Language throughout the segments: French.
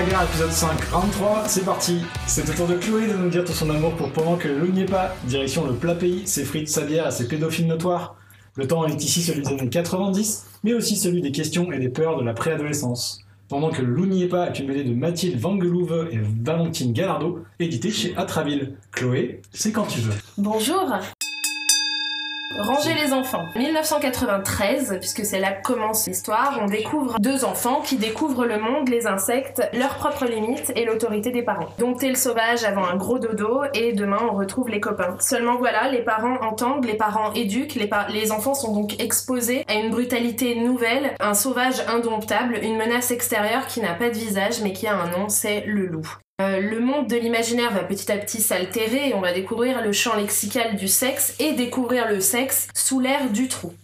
épisode 5, round 3, c'est parti. C'est au tour de Chloé de nous dire tout son amour pour pendant que le loup n'y est pas. Direction le plat pays, s'effrite sa bière à ses pédophiles notoires. Le temps est ici celui des années 90, mais aussi celui des questions et des peurs de la préadolescence. Pendant que le loup n'y est pas une de Mathilde Vangelouve et Valentine Gallardo, édité chez Atraville. Chloé, c'est quand tu veux. Bonjour Ranger les enfants. 1993, puisque c'est là que commence l'histoire, on découvre deux enfants qui découvrent le monde, les insectes, leurs propres limites et l'autorité des parents. Dompter le sauvage avant un gros dodo et demain on retrouve les copains. Seulement voilà, les parents entendent, les parents éduquent, les, les enfants sont donc exposés à une brutalité nouvelle, un sauvage indomptable, une menace extérieure qui n'a pas de visage mais qui a un nom, c'est le loup. Euh, le monde de l'imaginaire va petit à petit s'altérer et on va découvrir le champ lexical du sexe et découvrir le sexe sous l'air du trou.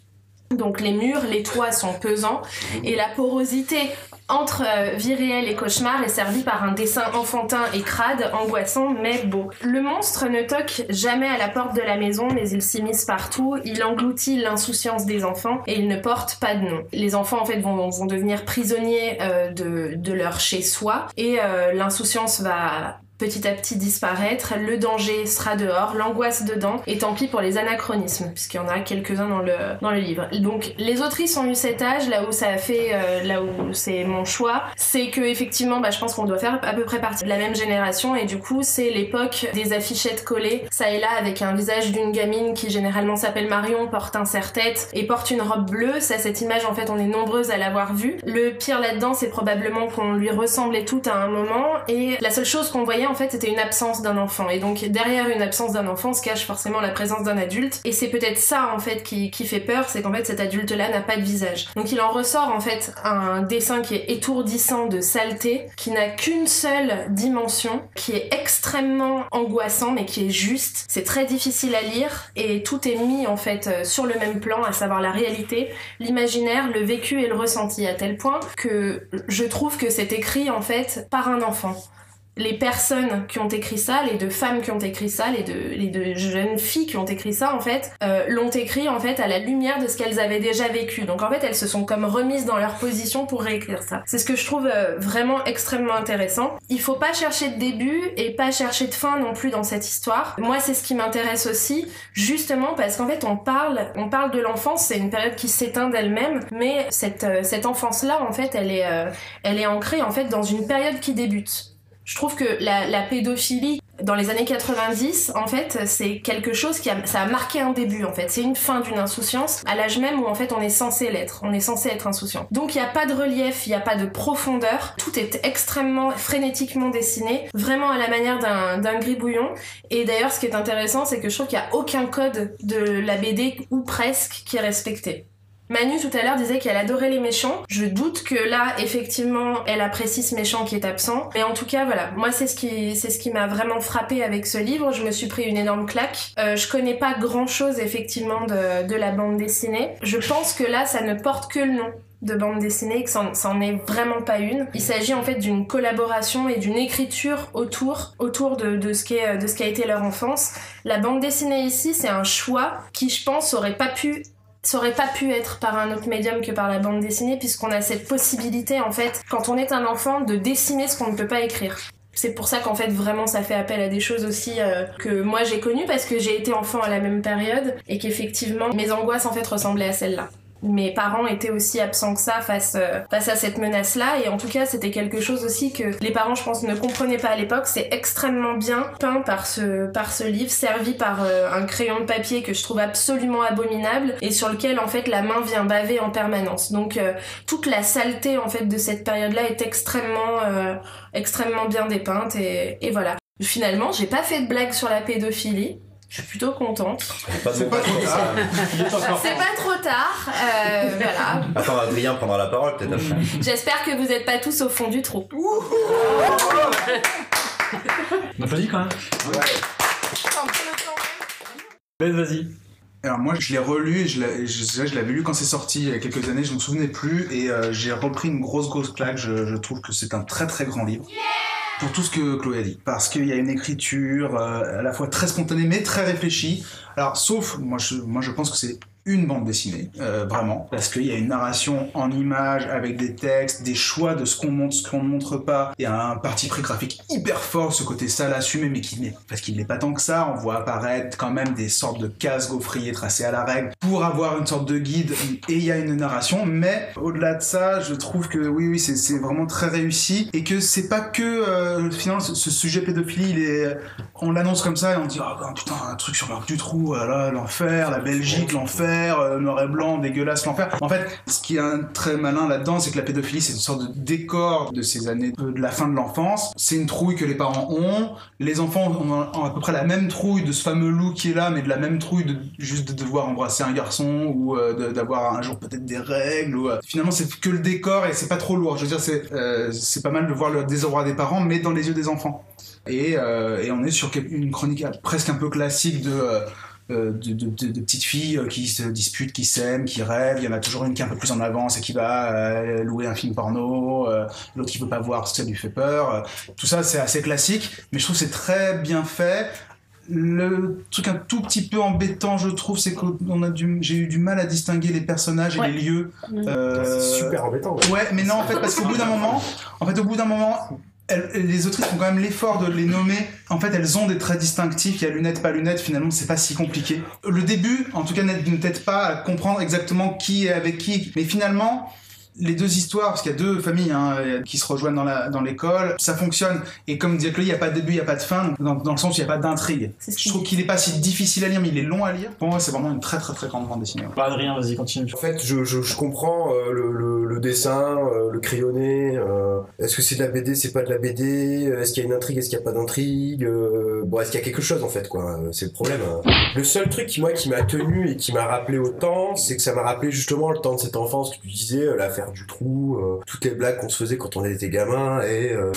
Donc les murs, les toits sont pesants et la porosité entre euh, vie réelle et cauchemar est servie par un dessin enfantin et crade, angoissant mais beau. Le monstre ne toque jamais à la porte de la maison mais il s'immisce partout, il engloutit l'insouciance des enfants et il ne porte pas de nom. Les enfants en fait vont, vont devenir prisonniers euh, de, de leur chez-soi et euh, l'insouciance va petit à petit disparaître, le danger sera dehors, l'angoisse dedans, et tant pis pour les anachronismes, puisqu'il y en a quelques-uns dans le, dans le livre. Donc les autrices ont eu cet âge, là où ça a fait, euh, là où c'est mon choix, c'est que effectivement, bah, je pense qu'on doit faire à peu près partie de la même génération, et du coup c'est l'époque des affichettes collées, ça et là, avec un visage d'une gamine qui généralement s'appelle Marion, porte un serre-tête et porte une robe bleue, ça cette image en fait on est nombreuses à l'avoir vue. Le pire là-dedans c'est probablement qu'on lui ressemblait tout à un moment, et la seule chose qu'on voyait en fait c'était une absence d'un enfant. Et donc derrière une absence d'un enfant se cache forcément la présence d'un adulte. Et c'est peut-être ça en fait qui, qui fait peur c'est qu'en fait cet adulte là n'a pas de visage. Donc il en ressort en fait un dessin qui est étourdissant de saleté qui n'a qu'une seule dimension qui est extrêmement angoissant mais qui est juste. C'est très difficile à lire et tout est mis en fait euh, sur le même plan à savoir la réalité l'imaginaire le vécu et le ressenti à tel point que je trouve que c'est écrit en fait par un enfant les personnes qui ont écrit ça, les deux femmes qui ont écrit ça, les deux, les deux jeunes filles qui ont écrit ça, en fait, euh, l'ont écrit en fait à la lumière de ce qu'elles avaient déjà vécu. Donc en fait, elles se sont comme remises dans leur position pour réécrire ça. C'est ce que je trouve euh, vraiment extrêmement intéressant. Il faut pas chercher de début et pas chercher de fin non plus dans cette histoire. Moi, c'est ce qui m'intéresse aussi, justement parce qu'en fait, on parle, on parle de l'enfance, c'est une période qui s'éteint d'elle-même, mais cette, euh, cette enfance-là, en fait, elle est, euh, elle est ancrée en fait dans une période qui débute. Je trouve que la, la pédophilie dans les années 90, en fait, c'est quelque chose qui a, ça a marqué un début, en fait. C'est une fin d'une insouciance à l'âge même où, en fait, on est censé l'être. On est censé être insouciant. Donc, il n'y a pas de relief, il n'y a pas de profondeur. Tout est extrêmement frénétiquement dessiné, vraiment à la manière d'un, gribouillon. Et d'ailleurs, ce qui est intéressant, c'est que je trouve qu'il n'y a aucun code de la BD, ou presque, qui est respecté. Manu tout à l'heure disait qu'elle adorait les méchants. Je doute que là, effectivement, elle apprécie ce méchant qui est absent. Mais en tout cas, voilà, moi c'est ce qui c'est ce qui m'a vraiment frappé avec ce livre. Je me suis pris une énorme claque. Euh, je connais pas grand chose effectivement de, de la bande dessinée. Je pense que là, ça ne porte que le nom de bande dessinée que c'en c'en est vraiment pas une. Il s'agit en fait d'une collaboration et d'une écriture autour autour de, de ce qui est de ce qui a été leur enfance. La bande dessinée ici, c'est un choix qui je pense aurait pas pu ça aurait pas pu être par un autre médium que par la bande dessinée puisqu'on a cette possibilité en fait quand on est un enfant de dessiner ce qu'on ne peut pas écrire. C'est pour ça qu'en fait vraiment ça fait appel à des choses aussi euh, que moi j'ai connues parce que j'ai été enfant à la même période et qu'effectivement mes angoisses en fait ressemblaient à celles-là. Mes parents étaient aussi absents que ça face, euh, face à cette menace-là et en tout cas c'était quelque chose aussi que les parents je pense ne comprenaient pas à l'époque. C'est extrêmement bien peint par ce, par ce livre, servi par euh, un crayon de papier que je trouve absolument abominable et sur lequel en fait la main vient baver en permanence. Donc euh, toute la saleté en fait de cette période-là est extrêmement, extrêmement bien dépeinte et, et voilà. Finalement j'ai pas fait de blague sur la pédophilie. Je suis plutôt contente. C'est pas trop tard. C'est pas trop tard. Euh, voilà. Attends, Adrien prendra la parole peut-être après. J'espère que vous êtes pas tous au fond du trou. On applaudit quand même Ben vas-y. Alors moi je l'ai relu, et je l'ai- je, je l'avais lu quand c'est sorti il y a quelques années, je me souvenais plus et euh, j'ai repris une grosse grosse claque. Je, je trouve que c'est un très très grand livre. Pour tout ce que Chloé a dit. Parce qu'il y a une écriture euh, à la fois très spontanée mais très réfléchie. Alors sauf, moi moi je pense que c'est une bande dessinée, euh, vraiment, parce qu'il y a une narration en images avec des textes, des choix de ce qu'on montre, ce qu'on ne montre pas. Il y a un parti pris graphique hyper fort, ce côté sale assumé, mais qui n'est parce qu'il n'est pas tant que ça. On voit apparaître quand même des sortes de cases gaufriers tracées à la règle pour avoir une sorte de guide. Et il y a une narration, mais au-delà de ça, je trouve que oui, oui, c'est vraiment très réussi et que c'est pas que euh, finalement ce, sujet pédophilie, il est, on l'annonce comme ça et on dit oh, putain un truc sur l'arc du trou, ah là l'enfer, la Belgique, l'enfer, euh, noir et blanc, dégueulasse l'enfer. En fait, ce qui est un très malin là-dedans, c'est que la pédophilie c'est une sorte de décor de ces années de, de la fin de l'enfance. C'est une trouille que les parents ont. Les enfants ont, à peu près la même trouille de ce fameux loup qui est là, mais de la même trouille de juste de devoir embrasser un garçon ou euh, d'avoir un jour peut-être des règles. Ou, euh, Finalement, c'est que le décor et c'est pas trop lourd. Je veux dire, c'est euh, pas mal de voir le désarroi des parents, mais dans les yeux des enfants. Et, euh, et on est sur une chronique presque un peu classique de, euh, euh, de, de- de- de petites filles euh, qui se disputent, qui s'aiment, qui rêvent. Il y en a toujours une qui est un peu plus en avance et qui va euh, louer un film porno, euh, l'autre qui veut pas voir parce que ça lui fait peur. Euh, Tout ça, c'est assez classique, mais je trouve que c'est très bien fait. Le truc un tout petit peu embêtant, je trouve, c'est que j'ai eu du mal à distinguer les personnages et Ouais. les lieux. Euh, C'est super embêtant. ouais. Ouais, mais non, en fait, parce qu'au bout d'un moment, en fait, au bout d'un moment, les autrices font quand même l'effort de les nommer. En fait, elles ont des traits distinctifs. Il y a lunettes, pas lunettes. Finalement, c'est pas si compliqué. Le début, en tout cas, n'aide t'aide pas à comprendre exactement qui est avec qui. Mais finalement, les deux histoires, parce qu'il y a deux familles hein, qui se rejoignent dans la dans l'école, ça fonctionne. Et comme disait Chloé, il n'y a pas de début, il n'y a pas de fin, donc dans, dans le sens où il n'y a pas d'intrigue. Je qu'il trouve qu'il est pas si difficile à lire, mais il est long à lire. Pour moi, c'est vraiment une très très très grande bande dessinée. ouais. Pas Adrien, vas-y, continue. En fait, je, je, je comprends euh, le, le, le dessin, euh, le crayonné. euh, est-ce que c'est de la BD, c'est pas de la BD Est-ce qu'il y a une intrigue, est-ce qu'il y a pas d'intrigue euh, Bon, est-ce qu'il y a quelque chose en fait, quoi C'est le problème. hein. Le seul truc qui moi qui m'a tenu et qui m'a rappelé autant, c'est que ça m'a rappelé justement le temps de cette enfance que tu disais, euh, du trou, euh, toutes les blagues qu'on se faisait quand on était gamin et euh,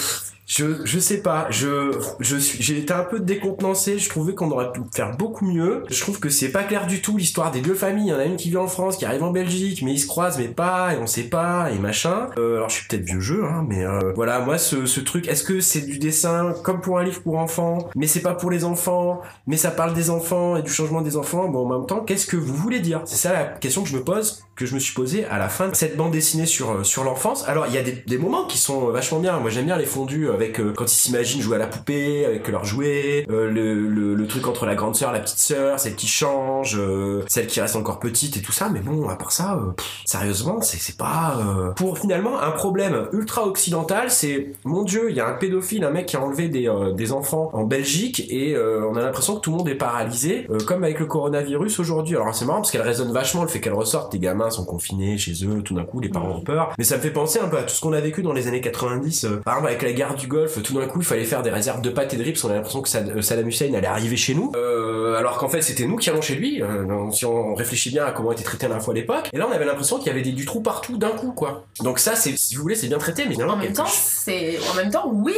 je, je sais pas, je, je suis, j'ai été un peu décontenancé, je trouvais qu'on aurait pu faire beaucoup mieux. Je trouve que c'est pas clair du tout l'histoire des deux familles. Il y en a une qui vit en France, qui arrive en Belgique, mais ils se croisent, mais pas, et on sait pas, et machin. Euh, alors je suis peut-être vieux jeu, hein, mais euh, voilà, moi ce, ce truc, est-ce que c'est du dessin comme pour un livre pour enfants, mais c'est pas pour les enfants, mais ça parle des enfants et du changement des enfants, bon en même temps, qu'est-ce que vous voulez dire? C'est ça la question que je me pose, que je me suis posée à la fin de cette bande dessinée sur, euh, sur l'enfance. Alors il y a des, des moments qui sont vachement bien, moi j'aime bien les fondus avec euh, quand ils s'imaginent jouer à la poupée, avec leurs jouets, euh, le, truc entre la grande sœur, la petite sœur, celle qui change, euh, celle qui reste encore petite et tout ça, mais bon, à part ça, sérieusement, c'est pas... Pour finalement un problème ultra occidental, c'est, mon dieu, il y a un pédophile, un mec qui a enlevé des, enfants en Belgique et on a l'impression que tout le monde est paralysé, comme avec le coronavirus aujourd'hui. Alors c'est marrant parce qu'elle résonne vachement le fait qu'elle ressorte, les gamins sont confinés chez eux, tout d'un coup les parents ont peur, mais ça me fait penser un peu à tout ce qu'on a vécu dans les années 90, euh, par exemple avec la guerre du Golfe, tout d'un coup il fallait faire des réserves de pâtes et de parce qu'on a l'impression que euh, Saddam Hussein allait arriver chez nous, euh, alors qu'en fait c'était nous qui allons chez lui, euh, si on réfléchit bien à comment était traité l'info à l'époque, et là on avait l'impression qu'il y avait des, du trou partout d'un coup quoi. Donc ça c'est, si vous voulez, c'est bien traité, mais En même temps, c'est en même temps oui.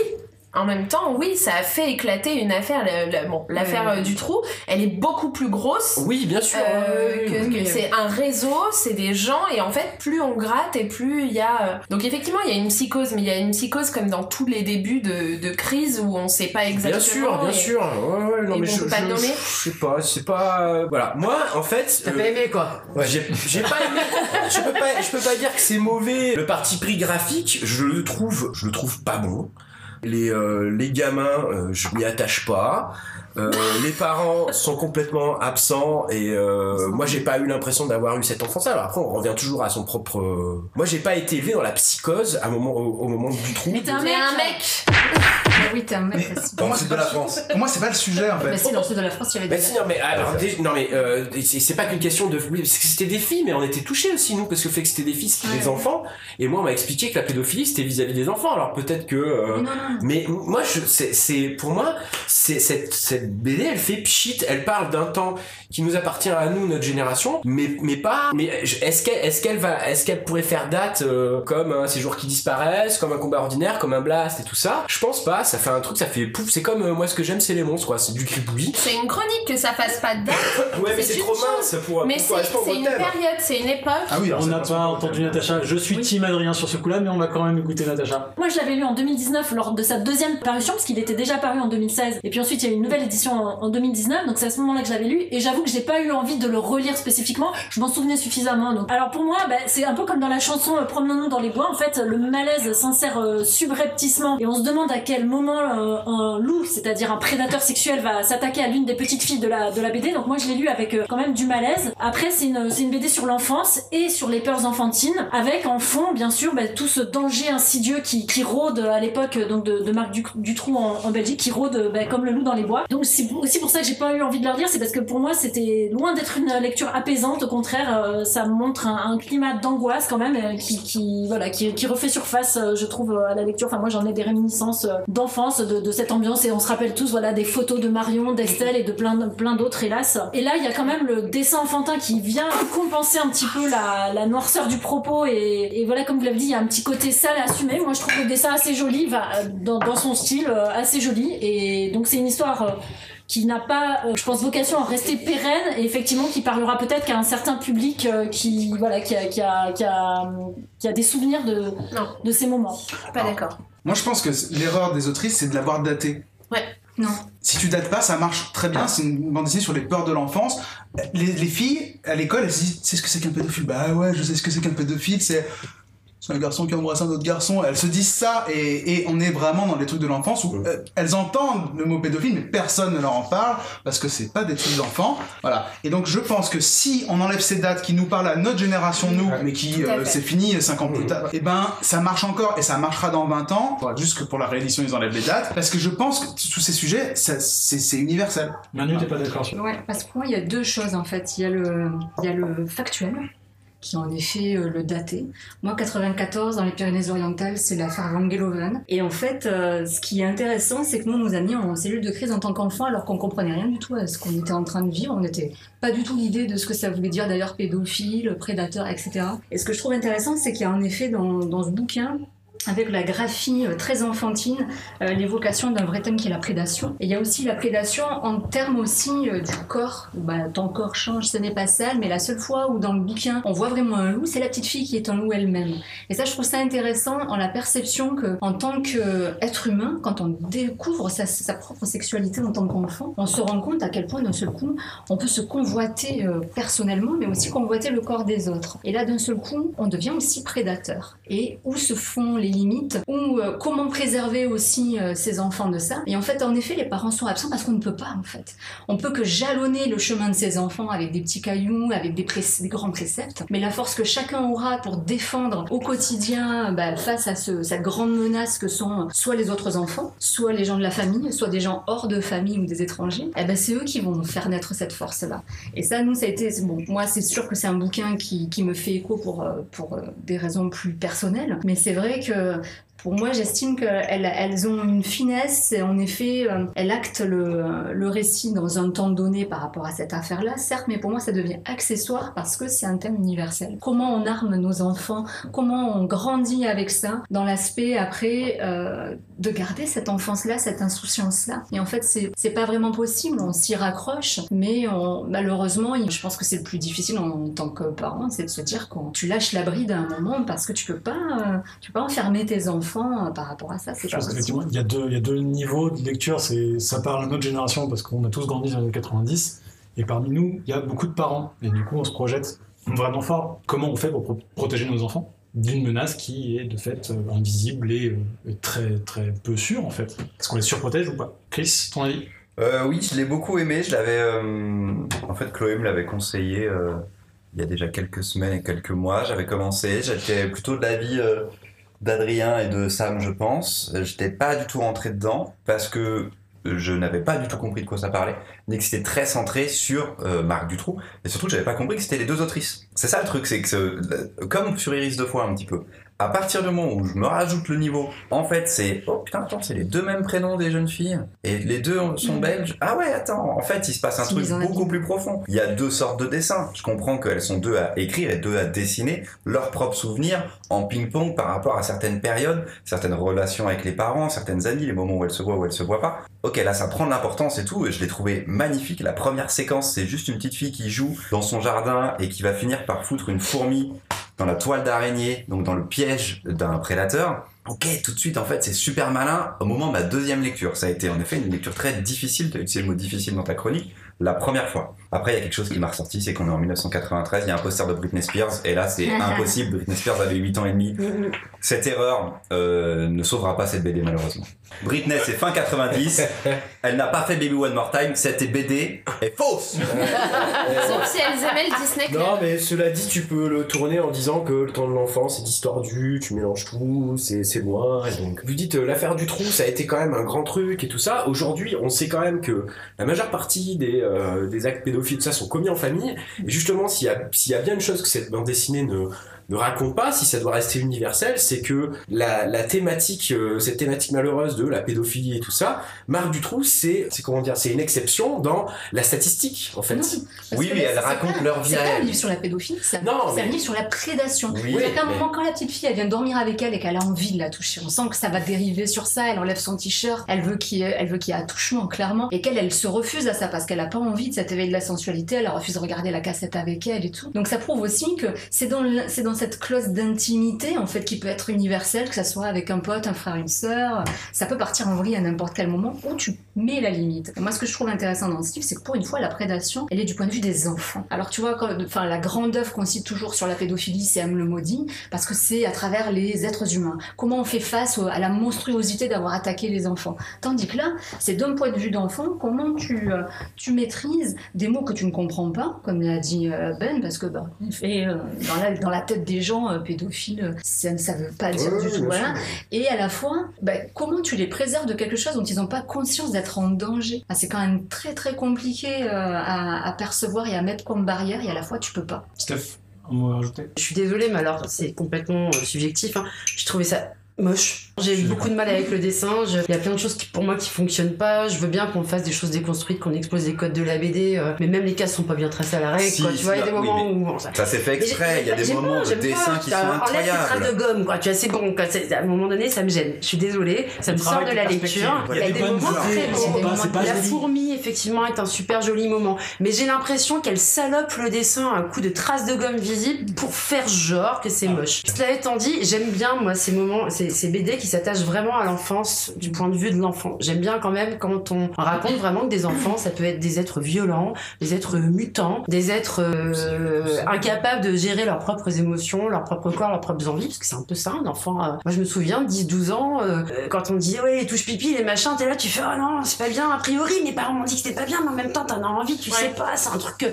En même temps, oui, ça a fait éclater une affaire. la- la- bon, l'affaire euh, du trou, elle est beaucoup plus grosse. Oui, bien sûr. euh, oui, oui, que, oui. que c'est un réseau, c'est des gens, et en fait, plus on gratte et plus il y a. euh, Donc effectivement, il y a une psychose, mais il y a une psychose comme dans tous les débuts de, de crise où on sait pas exactement. Bien sûr, bien et- sûr. Ouais, ouais, non, et mais bon, je, pas je, je sais pas, c'est pas. Voilà, moi, en fait. T'as euh, pas aimé quoi Ouais, j'ai j'ai pas aimé. je peux pas, je peux pas dire que c'est mauvais. Le parti pris graphique, je le trouve, je le trouve pas bon. Les euh, gamins, euh, je m'y attache pas. Euh, les parents sont complètement absents et euh, moi j'ai pas eu l'impression d'avoir eu cette enfance. Alors après on revient toujours à son propre. euh, Moi j'ai pas été élevé dans la psychose à un moment au, au moment du trou. Mais t'es un Mais mec un mec Ah oui, t'es un mec Mais- aussi. Pour moi, le c'est sud de pas la le- France. Pour moi, c'est pas le sujet en Bah fait. si, dans le sud de la France, il y avait Bah des si, non mais, alors, dé- non, mais euh, c'est pas qu'une question de... Oui, parce que c'était des filles, mais on était touchés aussi, nous, parce que le fait que c'était des filles, c'était Ouais. des enfants. Et moi, on m'a expliqué que la pédophilie, c'était vis-à-vis des enfants. Alors peut-être que... euh, Mais non, non. mais moi, je, c'est, c'est, pour moi, c'est, cette, cette BD, elle fait pchit, elle parle d'un temps qui nous appartient à nous, notre génération, mais, mais pas, mais est-ce qu'elle, est-ce qu'elle va, est-ce qu'elle pourrait faire date, euh, comme un séjour qui disparaissent, comme un combat ordinaire, comme un blast et tout ça? Je pense pas, ça fait un truc, ça fait pouf. C'est comme euh, moi, ce que j'aime, c'est les monstres, quoi. C'est du gribouillis. C'est une chronique que ça fasse pas de date. Ouais, mais C'est trop mince pour, Mais c'est une thème. période, c'est une époque. Ah oui, alors On n'a pas entendu. Natacha. Je suis Oui. team Adrien sur ce coup-là, mais on va quand même écouter Natacha. Moi, je l'avais lu en 2019 lors de sa deuxième parution, parce qu'il était déjà paru en 2016. Et puis ensuite, il y a eu une nouvelle édition en, en 2019. Donc c'est à ce moment-là que je l'avais lu. Et j'avoue que j'ai pas eu envie de le relire spécifiquement. Je m'en souvenais suffisamment. Donc, alors pour moi, bah, c'est un peu comme dans la chanson euh, Promenons-nous dans les bois. En fait, le malaise s'insère euh, subrepticement. Et on se demande à quel moment euh, un loup, c'est-à-dire un prédateur sexuel, va s'attaquer à l'une des petites filles de la, BD. Donc moi, je l'ai lu avec euh, quand même du malaise. Après, c'est une, BD sur l'enfance et sur les peurs enfantines, avec en fond, bien sûr, bah, tout ce danger insidieux qui, rôde à l'époque de, Marc Dutroux en, en Belgique, qui rôde bah, comme le loup dans les bois. C'est aussi pour ça que j'ai pas eu envie de le relire, c'est parce que pour moi, c'était loin d'être une lecture apaisante. Au contraire, euh, ça montre un, climat d'angoisse quand même euh, qui, qui voilà qui, qui refait surface, euh, je trouve, à la lecture. Enfin, moi, j'en ai des réminiscences d'enfance de, de cette ambiance et on se rappelle tous voilà des photos de Marion, d'Estelle et de plein plein d'autres hélas. Et là, il y a quand même le dessin enfantin qui vient compenser un petit peu la, la noirceur du propos et, voilà comme vous l'avez dit, il y a un petit côté sale à assumer. Moi, je trouve le dessin assez joli, va dans, dans son style assez joli et donc c'est une histoire. Qui n'a pas, euh, je pense, vocation à rester pérenne et effectivement qui parlera peut-être qu'à un certain public euh, qui, voilà, qui a, qui a, qui a, qui a des souvenirs de, Non. de ces moments. Pas d'accord. Moi, je pense que l'erreur des autrices, c'est de l'avoir datée. Non. Si tu dates pas, ça marche très bien. C'est une bande dessinée sur les peurs de l'enfance. Les, les filles, à l'école, elles se disent C'est ce que c'est qu'un pédophile Bah ouais, je sais ce que c'est qu'un pédophile. C'est. C'est un garçon qui embrasse un autre garçon. Elles se disent ça et, et on est vraiment dans les trucs de l'enfance où euh, elles entendent le mot pédophile mais personne ne leur en parle parce que c'est pas des trucs d'enfants. Voilà. Et donc je pense que si on enlève ces dates qui nous parlent à notre génération, nous, Ouais. mais qui euh, c'est fini 5 ans plus tard, et ben ça marche encore et ça marchera dans 20 ans. Faudra juste que pour la réédition ils enlèvent les dates parce que je pense que tous ces sujets, ça- c'est c'est universel. Manu, t'es pas d'accord sur Ouais, parce que pour moi, il y a deux choses en fait. Il y a le, il y a le factuel, qui en effet euh, le daté. Moi, 94, dans les Pyrénées-Orientales, c'est l'affaire Van Geloven. Et en fait, euh, ce qui est intéressant, c'est que nous, on nous a mis en cellule de crise en tant qu'enfant, alors qu'on comprenait rien du tout à ce qu'on était en train de vivre. On n'était pas du tout l'idée de ce que ça voulait dire d'ailleurs pédophile, prédateur, etc. Et ce que je trouve intéressant, c'est qu'il y a en effet dans, dans ce bouquin, avec la graphie euh, très enfantine, euh, l'évocation d'un vrai thème qui est la prédation. Et il y a aussi la prédation en termes aussi euh, du corps. Bah, ton corps change, ce n'est pas sale, mais la seule fois où dans le bouquin on voit vraiment un loup, c'est la petite fille qui est un loup elle-même. Et ça, je trouve ça intéressant en la perception que, en tant qu'être humain, quand on découvre sa, sa propre sexualité en tant qu'enfant, on se rend compte à quel point d'un seul coup on peut se convoiter personnellement, mais aussi convoiter le corps des autres. Et là, d'un seul coup, on devient aussi prédateur. Et où se font les limites Ou euh, comment préserver aussi euh, ces enfants de ça Et en fait, en effet, les parents sont absents parce qu'on ne peut pas, en fait. On peut que jalonner le chemin de ces enfants avec des petits cailloux, avec des, des grands préceptes, mais la force que chacun aura pour défendre au quotidien bah, face à ce- cette grande menace que sont soit les autres enfants, soit les gens de la famille, soit des gens hors de famille ou des étrangers, eh ben, c'est eux qui vont faire naître cette force-là. Et ça, nous, ça a été. Bon, moi, c'est sûr que c'est un bouquin qui, qui me fait écho pour, euh, pour euh, des raisons plus personnelles. Mais c'est vrai que euh, pour moi, j'estime qu'elles elles ont une finesse et en effet, euh, elles actent le, le récit dans un temps donné par rapport à cette affaire-là, certes, mais pour moi, ça devient accessoire parce que c'est un thème universel. Comment on arme nos enfants, comment on grandit avec ça, dans l'aspect après euh, de garder cette enfance-là, cette insouciance-là. Et en fait, c'est pas vraiment possible, on s'y raccroche, mais on- malheureusement, je pense que c'est le plus difficile en, tant que parent, c'est de se dire quand tu lâches la bride à un moment parce que tu peux pas, euh, tu peux pas enfermer tes enfants euh, par rapport à ça, c'est possible. qu'effectivement, il y, a deux- il y a deux niveaux de lecture. C'est, ça parle à notre génération parce qu'on a tous grandi dans les années 90. Et parmi nous, il y a beaucoup de parents. Et du coup, on se projette vraiment fort. Comment on fait pour pro- protéger nos enfants d'une menace qui est de fait euh, invisible et, euh, et très, très peu sûre en fait? Est-ce qu'on les surprotège ou pas? Chris, ton avis? Euh, oui, je l'ai beaucoup aimé. Je l'avais. euh, En fait, Chloé me l'avait conseillé euh, il y a déjà quelques semaines et quelques mois. J'avais commencé. J'étais plutôt de l'avis euh, d'Adrien et de Sam, je pense. J'étais pas du tout rentré dedans parce que je n'avais pas du tout compris de quoi ça parlait, ni que c'était très centré sur euh, Marc Dutroux, et surtout j'avais pas compris que c'était les deux autrices. C'est ça le truc, c'est que comme sur Iris deux fois un petit peu. À partir du moment où je me rajoute le niveau, en fait c'est oh putain attends c'est les deux mêmes prénoms des jeunes filles et les deux sont Mhm. belges. Ah ouais attends en fait il se passe un truc beaucoup plus profond. Il y a deux sortes de dessins. Je comprends qu'elles sont deux à écrire et deux à dessiner leurs propres souvenirs en ping-pong par rapport à certaines périodes, certaines relations avec les parents, certaines amies, les moments où elles se voient ou elles se voient pas. Ok là ça prend de l'importance et tout et je l'ai trouvé magnifique. La première séquence c'est juste une petite fille qui joue dans son jardin et qui va finir par foutre une fourmi dans la toile d'araignée, donc dans le piège d'un prédateur. Ok, tout de suite, en fait, c'est super malin au moment de ma deuxième lecture. Ça a été en effet une lecture très difficile, tu as utilisé le mot difficile dans ta chronique, la première fois. Après, il y a quelque chose qui m'a ressorti, c'est qu'on est en 1993, il y a un poster de Britney Spears, et là, c'est impossible, Britney Spears avait 8 ans et demi. Cette erreur euh, ne sauvera pas cette BD, malheureusement. Britney, c'est fin 90, elle n'a pas fait Baby One More Time, cette BD est fausse Sauf si elles aimaient le Disney Club. Non, mais cela dit, tu peux le tourner en disant que le temps de l'enfance, c'est distordu, tu mélanges tout, c'est c'est loin. Et donc, vous dites, euh, l'affaire du trou, ça a été quand même un grand truc et tout ça. Aujourd'hui, on sait quand même que la majeure partie des, euh, des actes pédophiles, tout ça, sont commis en famille. Et justement, s'il y, a- s'il y a bien une chose que cette bande dessinée ne, ne raconte pas, si ça doit rester universel, c'est que la, la thématique, euh, cette thématique malheureuse de la pédophilie et tout ça, Marc Dutroux, c'est, c'est comment dire, c'est une exception dans la statistique, en fait. Non, Oui, mais elle c'est raconte pas- leur vie C'est à pas un elle. livre sur la pédophilie, c'est Non, c'est un mais- livre sur la prédation. Oui, C'est-à-dire qu'à un mais- moment, quand la petite fille, elle vient dormir avec elle et qu'elle a envie de la toucher, on sent que ça va dériver sur ça. Elle enlève son t-shirt, elle veut qu'il y ait, elle veut qu'il y ait attouchement, clairement, et qu'elle, elle se refuse à ça parce qu'elle a pas envie de cet éveil de la sensualité. Elle refuse de regarder la cassette avec elle et tout. Donc ça prouve aussi que c'est dans, le- c'est dans cette clause d'intimité, en fait, qui peut être universelle, que ça soit avec un pote, un frère, une sœur. Ça peut partir en vrille à n'importe quel moment où tu mets la limite. Moi, ce que je trouve intéressant dans ce livre, c'est que pour une fois, la prédation, elle est du point de vue des enfants. Alors, tu vois, enfin, la grande œuvre qu'on cite toujours sur la pédophilie, c'est Am le maudit, parce que c'est à travers les êtres humains. Comment on fait face à la monstruosité d'avoir attaqué les enfants. Tandis que là, c'est d'un point de vue d'enfant, comment tu, euh, tu maîtrises des mots que tu ne comprends pas, comme l'a dit euh, Ben, parce que bah, en fait, euh, dans, la, dans la tête des gens, euh, pédophiles, euh, ça ne ça veut pas dire Ouais, du tout. Voilà. Et à la fois, bah, comment tu les préserves de quelque chose dont ils n'ont pas conscience d'être en danger? Ah, C'est quand même très très compliqué euh, à, à percevoir et à mettre comme barrière, et à la fois tu peux pas. Steph, un mot à rajouter? Je suis désolée, mais alors c'est complètement euh, subjectif. hein. Je trouvais ça moche. J'ai eu beaucoup de mal avec le dessin. Je- Il y a plein de choses qui, pour moi qui fonctionnent pas. Je veux bien qu'on fasse des choses déconstruites, qu'on explose les codes de la BD, euh, mais même les cases sont pas bien tracées à la règle. Si, quoi. Tu vois, il y a des oui, moments mais- où bon, ça, Ça s'est fait exprès, il y a des moments pas, de dessin pas. qui sont Enlève incroyables. de gomme, quoi. Tu vois, c'est bon. Quoi. À un moment donné, ça me gêne. Je suis désolée. Ça me sort de la lecture. Il y a des moments très beaux. La fourmi, effectivement, est un super joli moment. Mais j'ai l'impression qu'elle salope le dessin à un coup de traces de gomme visible pour faire genre que c'est Ah. moche. Cela étant dit, j'aime bien, moi, ces moments, ces, ces BD qui s'attachent vraiment à l'enfance du point de vue de l'enfant. J'aime bien quand même quand on raconte vraiment que des enfants, ça peut être des êtres violents, des êtres mutants, des êtres euh, incapables de gérer leurs propres émotions, leur propre corps, leurs propres envies, parce que c'est un peu ça, un enfant. euh, Moi, je me souviens, 10-12 ans, euh, quand on dit, ouais, les touches pipi, les machins, t'es là, tu fais, oh non, c'est pas bien, a priori, mes parents m'ont dit que c'était pas bien, mais en même temps, t'en as envie, tu sais pas, c'est un truc que...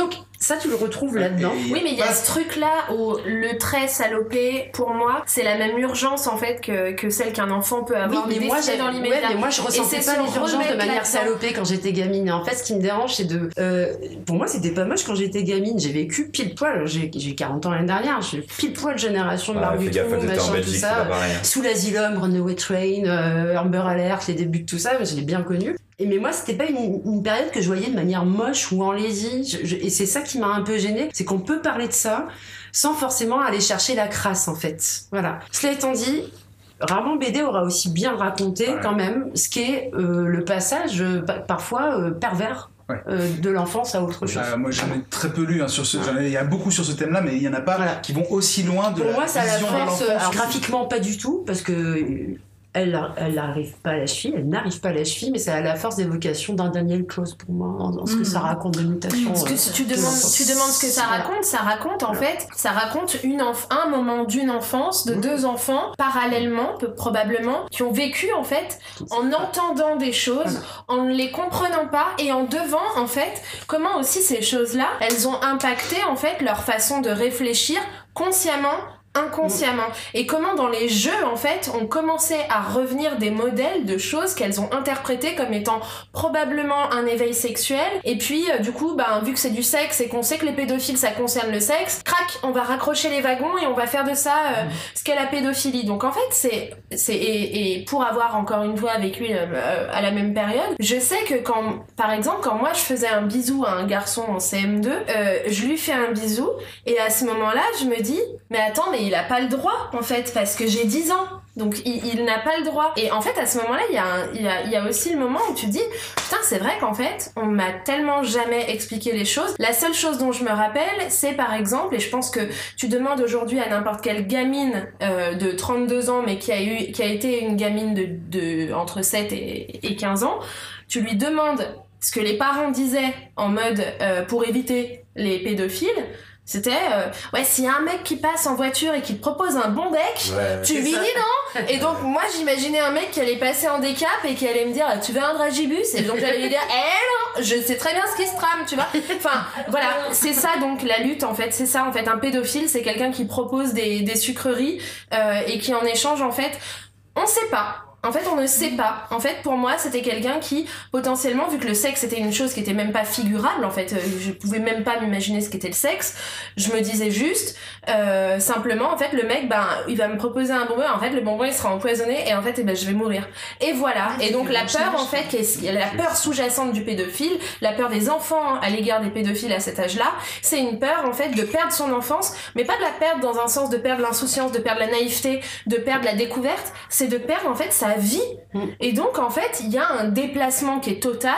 Donc, ça, tu le retrouves là-dedans. Oui, mais il y a ce truc-là où le trait salopé, pour moi, c'est la même urgence en fait que, que celle qu'un enfant peut avoir mais moi, j'ai- dans ouais, l'immédiat. mais moi, je ressentais pas l'urgence de manière salopée quand j'étais gamine. Et en fait, ce qui me dérange, c'est de. euh, pour moi, c'était pas moche quand j'étais gamine. J'ai vécu pile poil. J'ai j'ai 40 ans l'année dernière. J'ai pile poil génération de Ah, Marc Dutroux, machin, tout Belgique, ça. pareil. Sous l'asylum, Runaway Train, euh, Amber Alert, les débuts de tout ça, je l'ai bien connu. Et mais moi, c'était pas une, une période que je voyais de manière moche ou enlaisie. Je- je- et c'est ça qui m'a un peu gênée, c'est qu'on peut parler de ça sans forcément aller chercher la crasse, en fait. Voilà. Cela étant dit, Rarement BD aura aussi bien raconté Ouais. quand même ce qu'est euh, le passage euh, pa- parfois euh, pervers Ouais. euh, de l'enfance à autre chose. Euh, moi j'en ai très peu lu hein, sur ce. ai- Il y a beaucoup sur ce thème-là, mais il y en a pas Voilà. qui vont aussi loin de Pour la moi, ça la force. graphiquement, pas du tout, parce que elle, elle n'arrive pas à la cheville, elle n'arrive pas à la cheville, mais ça a la force d'évocation d'un Daniel Close pour moi, dans ce que Mhm. ça raconte de mutation. Parce que euh, si tu de demandes, tu demandes ce que ça raconte, ça raconte en fait, ça raconte une enf- un moment d'une enfance, de deux enfants, parallèlement, peu probablement, qui ont vécu en fait, en entendant des choses, en ne les comprenant pas et en devant en fait, comment aussi ces choses-là, elles ont impacté en fait leur façon de réfléchir consciemment inconsciemment. Et comment dans les jeux en fait on commençait à revenir des modèles de choses qu'elles ont interprétées comme étant probablement un éveil sexuel. Et puis euh, du coup bah vu que c'est du sexe et qu'on sait que les pédophiles ça concerne le sexe crac on va raccrocher les wagons et on va faire de ça euh, ce qu'est la pédophilie. Donc en fait c'est c'est et, et pour avoir encore une fois vécu euh, euh, à la même période je sais que quand par exemple quand moi je faisais un bisou à un garçon en CM2 euh, je lui fais un bisou et à ce moment-là je me dis mais attends mais il a pas le droit en fait parce que j'ai 10 ans. Donc il, n'a pas le droit. Et en fait à ce moment-là il y, a aussi le moment où tu dis putain c'est vrai qu'en fait on m'a tellement jamais expliqué les choses. La seule chose dont je me rappelle c'est par exemple et je pense que tu demandes aujourd'hui à n'importe quelle gamine euh, de 32 ans mais qui a eu qui a été une gamine de, de entre 7 et, et 15 ans tu lui demandes ce que les parents disaient en mode euh, pour éviter les pédophiles c'était euh, ouais s'il y a un mec qui passe en voiture et qui te propose un bon deck Ouais. tu lui dis non. Et donc moi j'imaginais un mec qui allait passer en décap et qui allait me dire tu veux un dragibus? Et donc j'allais lui dire eh non je sais très bien ce qui se trame tu vois. Enfin voilà. C'est ça donc la lutte en fait. C'est ça en fait. Un pédophile c'est quelqu'un qui propose des, des sucreries euh, et qui en échange en fait on sait pas en fait, on ne sait pas. En fait, pour moi, c'était quelqu'un qui, potentiellement, vu que le sexe était une chose qui était même pas figurable, en fait, euh, je pouvais même pas m'imaginer ce qu'était le sexe, je me disais juste, euh, simplement, en fait, le mec, ben, il va me proposer un bonbon, en fait, le bonbon, il sera empoisonné, et en fait, eh ben, je vais mourir. Et voilà. Et donc, la peur, en fait, la peur sous-jacente du pédophile, la peur des enfants à l'égard des pédophiles à cet âge-là, c'est une peur, en fait, de perdre son enfance, mais pas de la perdre dans un sens de perdre l'insouciance, de perdre la naïveté, de perdre la découverte, c'est de perdre, en fait, sa vie. Et donc, en fait, il y a un déplacement qui est total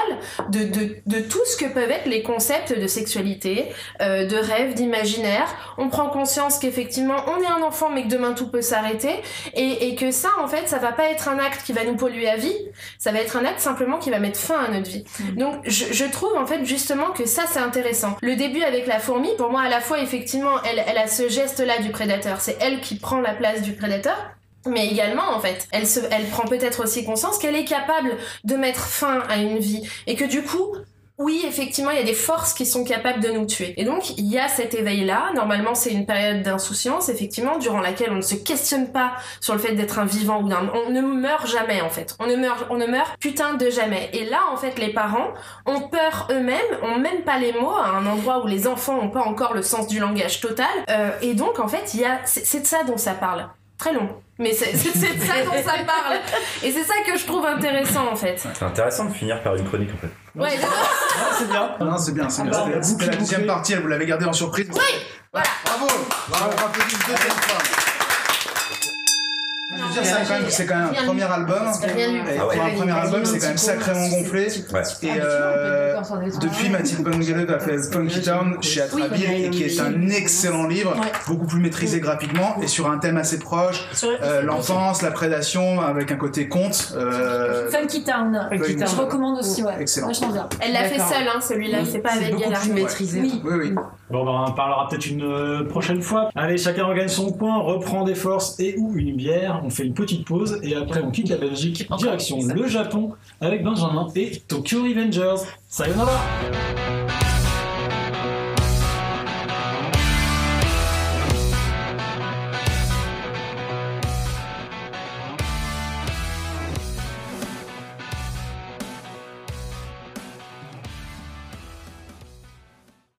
de, de, de tout ce que peuvent être les concepts de sexualité, euh, de rêve, d'imaginaire. On prend conscience qu'effectivement, on est un enfant, mais que demain tout peut s'arrêter. Et, et que ça, en fait, ça va pas être un acte qui va nous polluer à vie. Ça va être un acte simplement qui va mettre fin à notre vie. Donc, je, je trouve, en fait, justement que ça, c'est intéressant. Le début avec la fourmi, pour moi, à la fois, effectivement, elle, elle a ce geste-là du prédateur. C'est elle qui prend la place du prédateur. Mais également, en fait, elle, se, elle prend peut-être aussi conscience qu'elle est capable de mettre fin à une vie. Et que du coup, oui, effectivement, il y a des forces qui sont capables de nous tuer. Et donc, il y a cet éveil-là. Normalement, c'est une période d'insouciance, effectivement, durant laquelle on ne se questionne pas sur le fait d'être un vivant ou d'un... On ne meurt jamais, en fait. On ne meurt, on ne meurt putain de jamais. Et là, en fait, les parents ont peur eux-mêmes, ont même pas les mots, à un endroit où les enfants ont pas encore le sens du langage total. Euh, et donc, en fait, il y a... C'est de ça dont ça parle. Très long. Mais c'est ça dont ça parle. Et c'est ça que je trouve intéressant, en fait. C'est intéressant de finir par une chronique en fait. Ouais, c'est bien. Non, c'est bien, c'est bien. C'était- la deuxième partie, vous l'avez gardée en surprise. Oui, voilà. Bravo, bravo, c'est quand même, c'est quand même un premier album. Et pour un premier album, c'est quand même sacrément gonflé. Et depuis Mathilde Bangalore a fait Funky Town chez Atrabile et qui est un excellent livre, beaucoup plus maîtrisé graphiquement et sur un thème assez proche, euh, l'enfance, la prédation avec un côté conte. euh, Funky Town. Je recommande aussi, ouais. Excellent. Elle l'a fait seule, hein, celui-là, c'est pas avec plus maîtrisé. Oui. Oui, oui. Bon, bah, on en parlera peut-être une euh, prochaine fois. Allez, chacun regagne son coin, reprend des forces et ou une bière. On fait une petite pause et après on quitte la Belgique, direction le Japon avec Benjamin et Tokyo Revengers. Sayonara